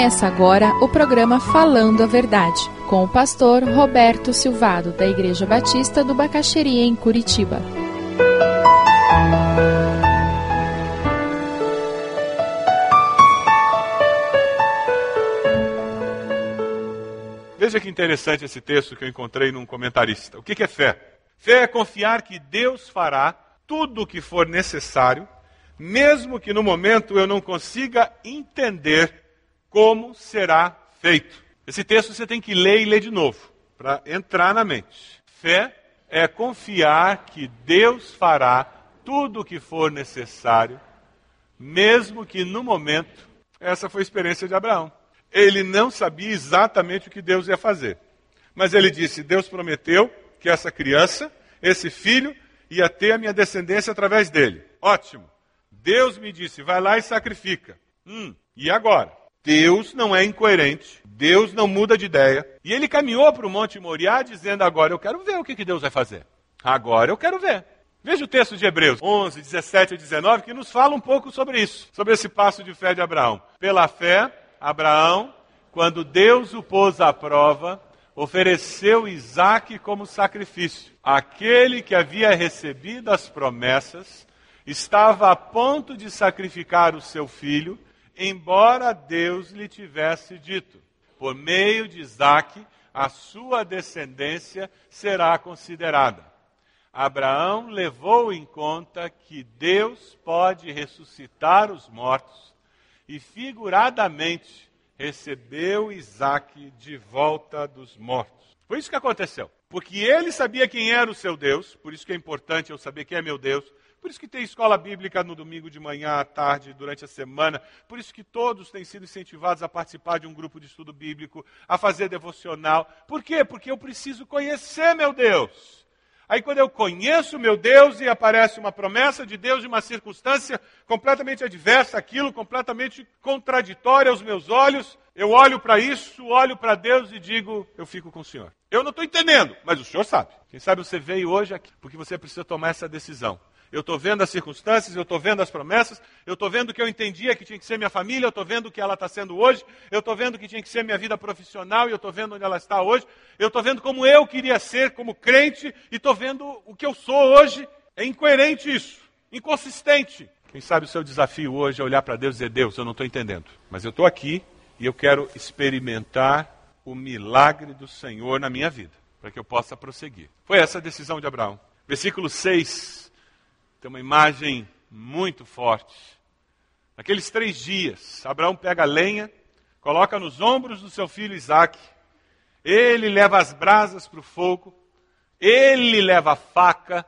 Começa agora o programa Falando a Verdade, com o pastor Roberto Silvado, da Igreja Batista do Bacaxeria, em Curitiba. Veja que interessante esse texto que eu encontrei num comentarista. O que é fé? Fé é confiar que Deus fará tudo o que for necessário, mesmo que no momento eu não consiga entender como será feito. Esse texto você tem que ler e ler de novo, para entrar na mente. Fé é confiar que Deus fará tudo o que for necessário, mesmo que no momento, essa foi a experiência de Abraão. Ele não sabia exatamente o que Deus ia fazer. Mas ele disse: Deus prometeu que essa criança, esse filho, ia ter a minha descendência através dele. Ótimo. Deus me disse: vai lá e sacrifica. Hum, e agora? Deus não é incoerente, Deus não muda de ideia. E ele caminhou para o Monte Moriá dizendo: Agora eu quero ver o que, que Deus vai fazer. Agora eu quero ver. Veja o texto de Hebreus 11, 17 e 19, que nos fala um pouco sobre isso, sobre esse passo de fé de Abraão. Pela fé, Abraão, quando Deus o pôs à prova, ofereceu Isaque como sacrifício. Aquele que havia recebido as promessas estava a ponto de sacrificar o seu filho embora Deus lhe tivesse dito: por meio de Isaque, a sua descendência será considerada. Abraão levou em conta que Deus pode ressuscitar os mortos e, figuradamente, recebeu Isaque de volta dos mortos. Foi isso que aconteceu. Porque ele sabia quem era o seu Deus, por isso que é importante eu saber quem é meu Deus, por isso que tem escola bíblica no domingo de manhã, à tarde, durante a semana. Por isso que todos têm sido incentivados a participar de um grupo de estudo bíblico, a fazer devocional. Por quê? Porque eu preciso conhecer meu Deus. Aí quando eu conheço meu Deus e aparece uma promessa de Deus de uma circunstância completamente adversa aquilo, completamente contraditória aos meus olhos, eu olho para isso, olho para Deus e digo, eu fico com o Senhor. Eu não estou entendendo, mas o Senhor sabe. Quem sabe você veio hoje aqui porque você precisa tomar essa decisão. Eu estou vendo as circunstâncias, eu estou vendo as promessas, eu estou vendo que eu entendia que tinha que ser minha família, eu estou vendo o que ela está sendo hoje, eu estou vendo que tinha que ser minha vida profissional e eu estou vendo onde ela está hoje, eu estou vendo como eu queria ser como crente e estou vendo o que eu sou hoje. É incoerente isso, inconsistente. Quem sabe o seu desafio hoje é olhar para Deus e dizer: Deus, eu não estou entendendo, mas eu estou aqui e eu quero experimentar o milagre do Senhor na minha vida, para que eu possa prosseguir. Foi essa a decisão de Abraão. Versículo 6 tem uma imagem muito forte. Naqueles três dias, Abraão pega a lenha, coloca nos ombros do seu filho Isaac, ele leva as brasas para o fogo, ele leva a faca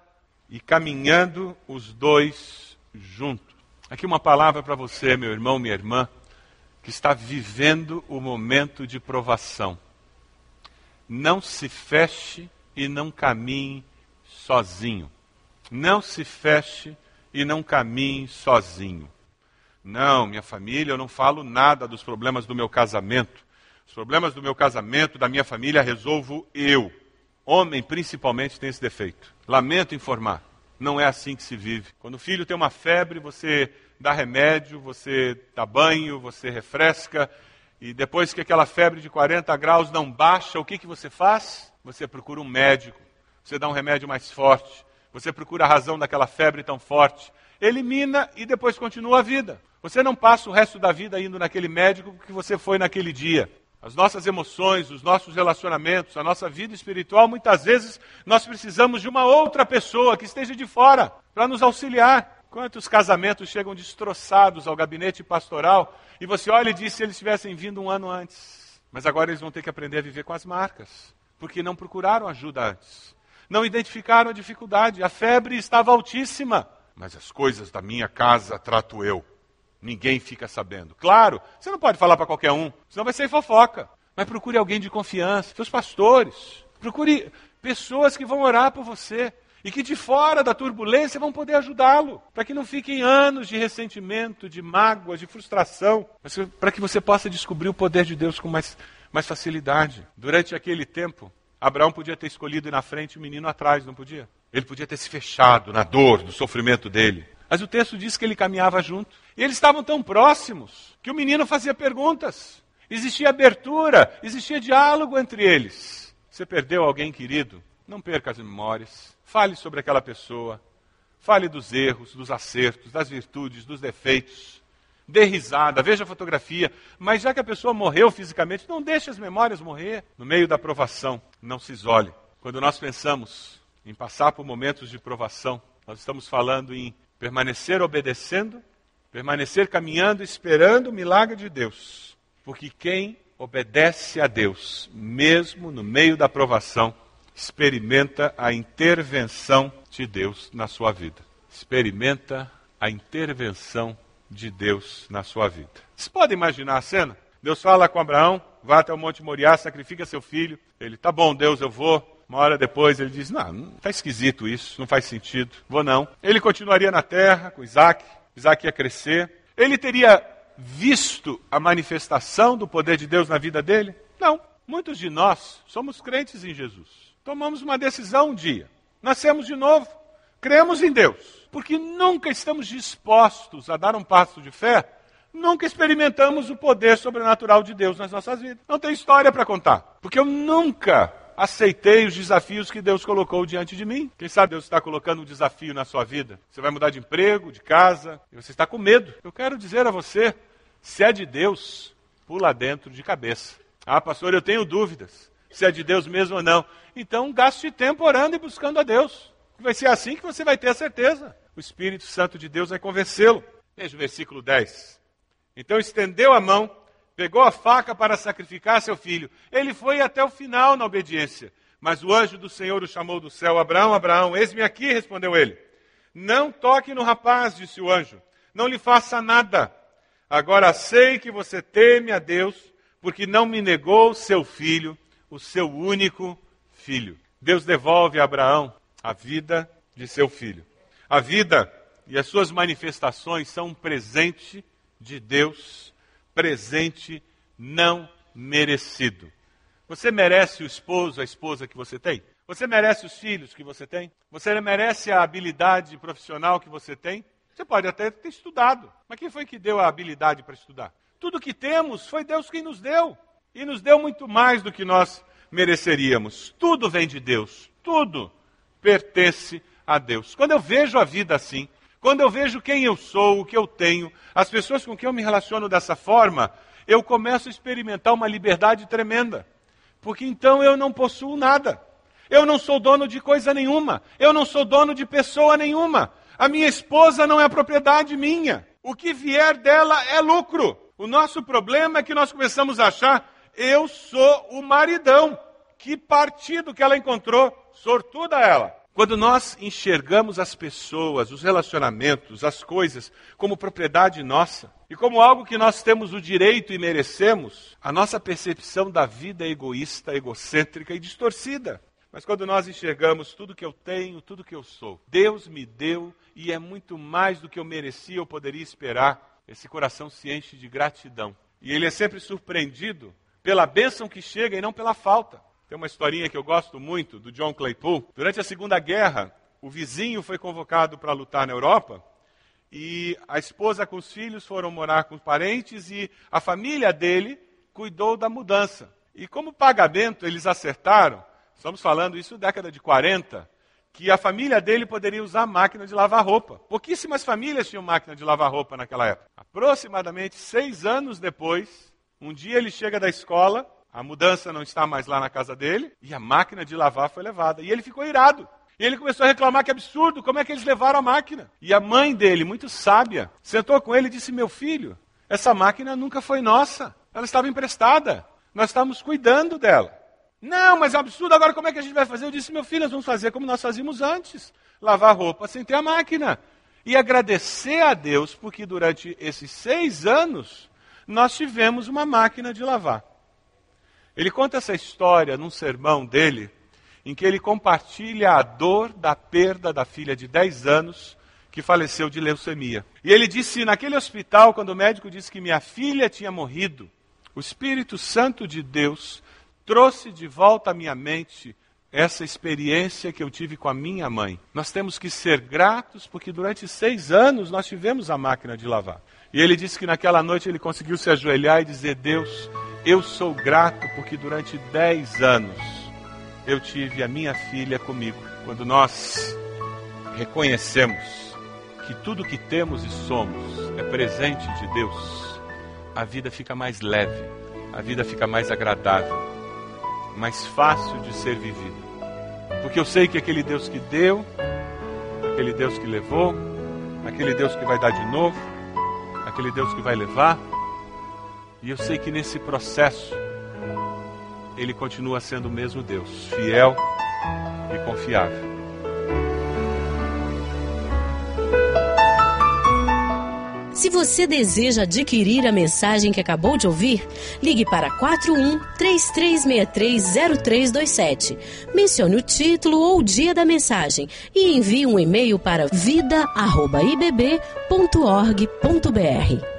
e caminhando os dois juntos. Aqui uma palavra para você, meu irmão, minha irmã, que está vivendo o momento de provação. Não se feche e não caminhe sozinho. Não se feche e não caminhe sozinho. Não, minha família, eu não falo nada dos problemas do meu casamento. Os problemas do meu casamento, da minha família, resolvo eu. Homem, principalmente, tem esse defeito. Lamento informar. Não é assim que se vive. Quando o filho tem uma febre, você dá remédio, você dá banho, você refresca. E depois que aquela febre de 40 graus não baixa, o que, que você faz? Você procura um médico. Você dá um remédio mais forte. Você procura a razão daquela febre tão forte. Elimina e depois continua a vida. Você não passa o resto da vida indo naquele médico que você foi naquele dia. As nossas emoções, os nossos relacionamentos, a nossa vida espiritual, muitas vezes nós precisamos de uma outra pessoa que esteja de fora para nos auxiliar. Quantos casamentos chegam destroçados ao gabinete pastoral e você olha e diz se eles tivessem vindo um ano antes. Mas agora eles vão ter que aprender a viver com as marcas, porque não procuraram ajuda antes não identificaram a dificuldade. A febre estava altíssima. Mas as coisas da minha casa trato eu. Ninguém fica sabendo. Claro, você não pode falar para qualquer um, senão vai ser fofoca. Mas procure alguém de confiança, seus pastores. Procure pessoas que vão orar por você e que de fora da turbulência vão poder ajudá-lo, para que não fiquem anos de ressentimento, de mágoas, de frustração, para que você possa descobrir o poder de Deus com mais, mais facilidade. Durante aquele tempo, Abraão podia ter escolhido ir na frente e o menino atrás, não podia? Ele podia ter se fechado na dor, do sofrimento dele. Mas o texto diz que ele caminhava junto. E eles estavam tão próximos que o menino fazia perguntas. existia abertura, existia diálogo entre eles. Você perdeu alguém querido? Não perca as memórias. Fale sobre aquela pessoa. Fale dos erros, dos acertos, das virtudes, dos defeitos. Dê risada, veja a fotografia. Mas já que a pessoa morreu fisicamente, não deixe as memórias morrer. No meio da provação, não se isole. Quando nós pensamos em passar por momentos de provação, nós estamos falando em permanecer obedecendo, permanecer caminhando, esperando o milagre de Deus. Porque quem obedece a Deus, mesmo no meio da provação, experimenta a intervenção de Deus na sua vida. Experimenta a intervenção de Deus na sua vida. Vocês podem imaginar a cena? Deus fala com Abraão, vá até o Monte Moriá, sacrifica seu filho. Ele, tá bom, Deus, eu vou. Uma hora depois ele diz: Não, não tá esquisito isso, não faz sentido, vou não. Ele continuaria na terra com Isaac, Isaac ia crescer. Ele teria visto a manifestação do poder de Deus na vida dele? Não. Muitos de nós somos crentes em Jesus. Tomamos uma decisão um dia, nascemos de novo, cremos em Deus, porque nunca estamos dispostos a dar um passo de fé, nunca experimentamos o poder sobrenatural de Deus nas nossas vidas. Não tem história para contar, porque eu nunca aceitei os desafios que Deus colocou diante de mim. Quem sabe Deus está colocando um desafio na sua vida? Você vai mudar de emprego, de casa, e você está com medo. Eu quero dizer a você, se é de Deus, pula dentro de cabeça. Ah, pastor, eu tenho dúvidas se é de Deus mesmo ou não. Então gaste tempo orando e buscando a Deus. Vai ser assim que você vai ter a certeza. O Espírito Santo de Deus vai convencê-lo. Veja o versículo 10. Então estendeu a mão pegou a faca para sacrificar seu filho. Ele foi até o final na obediência. Mas o anjo do Senhor o chamou do céu: Abraão, Abraão, eis-me aqui, respondeu ele. Não toque no rapaz, disse o anjo. Não lhe faça nada. Agora sei que você teme a Deus, porque não me negou seu filho, o seu único filho. Deus devolve a Abraão a vida de seu filho. A vida e as suas manifestações são um presente de Deus presente não merecido. Você merece o esposo, a esposa que você tem? Você merece os filhos que você tem? Você merece a habilidade profissional que você tem? Você pode até ter estudado, mas quem foi que deu a habilidade para estudar? Tudo que temos foi Deus quem nos deu. E nos deu muito mais do que nós mereceríamos. Tudo vem de Deus. Tudo pertence a Deus. Quando eu vejo a vida assim, quando eu vejo quem eu sou, o que eu tenho, as pessoas com quem eu me relaciono dessa forma, eu começo a experimentar uma liberdade tremenda. Porque então eu não possuo nada. Eu não sou dono de coisa nenhuma. Eu não sou dono de pessoa nenhuma. A minha esposa não é propriedade minha. O que vier dela é lucro. O nosso problema é que nós começamos a achar, eu sou o maridão. Que partido que ela encontrou? Sortuda ela. Quando nós enxergamos as pessoas, os relacionamentos, as coisas como propriedade nossa e como algo que nós temos o direito e merecemos, a nossa percepção da vida é egoísta, egocêntrica e distorcida. Mas quando nós enxergamos tudo que eu tenho, tudo que eu sou, Deus me deu e é muito mais do que eu merecia ou poderia esperar, esse coração se enche de gratidão. E ele é sempre surpreendido pela bênção que chega e não pela falta. Tem uma historinha que eu gosto muito do John Claypool. Durante a Segunda Guerra, o vizinho foi convocado para lutar na Europa e a esposa com os filhos foram morar com os parentes e a família dele cuidou da mudança. E como pagamento eles acertaram, estamos falando isso década de 40, que a família dele poderia usar máquina de lavar roupa. Pouquíssimas famílias tinham máquina de lavar roupa naquela época. Aproximadamente seis anos depois, um dia ele chega da escola a mudança não está mais lá na casa dele e a máquina de lavar foi levada. E ele ficou irado. E ele começou a reclamar que absurdo, como é que eles levaram a máquina? E a mãe dele, muito sábia, sentou com ele e disse: Meu filho, essa máquina nunca foi nossa. Ela estava emprestada. Nós estávamos cuidando dela. Não, mas é um absurdo, agora como é que a gente vai fazer? Eu disse: Meu filho, nós vamos fazer como nós fazíamos antes: lavar roupa sem ter a máquina. E agradecer a Deus, porque durante esses seis anos nós tivemos uma máquina de lavar. Ele conta essa história num sermão dele, em que ele compartilha a dor da perda da filha de 10 anos que faleceu de leucemia. E ele disse: naquele hospital, quando o médico disse que minha filha tinha morrido, o Espírito Santo de Deus trouxe de volta à minha mente essa experiência que eu tive com a minha mãe. Nós temos que ser gratos porque durante seis anos nós tivemos a máquina de lavar. E ele disse que naquela noite ele conseguiu se ajoelhar e dizer: Deus, Eu sou grato porque durante dez anos eu tive a minha filha comigo. Quando nós reconhecemos que tudo que temos e somos é presente de Deus, a vida fica mais leve, a vida fica mais agradável, mais fácil de ser vivida. Porque eu sei que aquele Deus que deu, aquele Deus que levou, aquele Deus que vai dar de novo, aquele Deus que vai levar, e eu sei que nesse processo ele continua sendo o mesmo Deus, fiel e confiável. Se você deseja adquirir a mensagem que acabou de ouvir, ligue para 41 33630327. Mencione o título ou o dia da mensagem e envie um e-mail para vida@ibb.org.br.